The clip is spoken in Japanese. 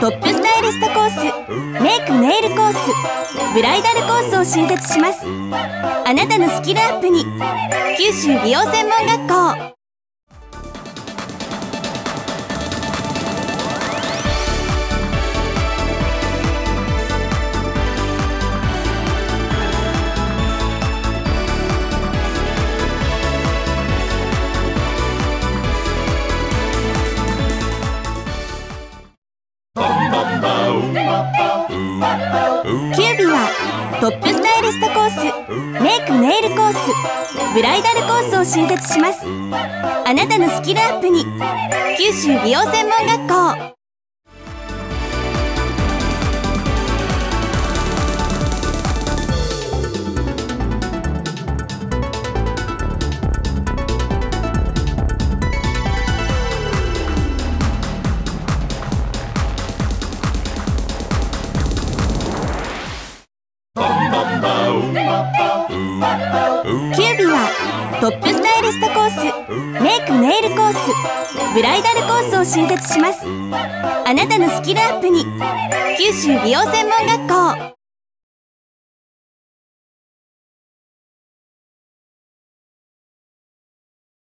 トップスタイリストコースメイクネイルコースブライダルコースを新設します。あなたのスキルアップに九州美容専門学校。キュービはトップスタイリストコースメイクネイルコースブライダルコースを新設します。あなたのスキルアップに九州美容専門学校。キュービはトップスタイリストコースメイクネイルコースブライダルコースを新設します。あなたのスキルアップに九州美容専門学校。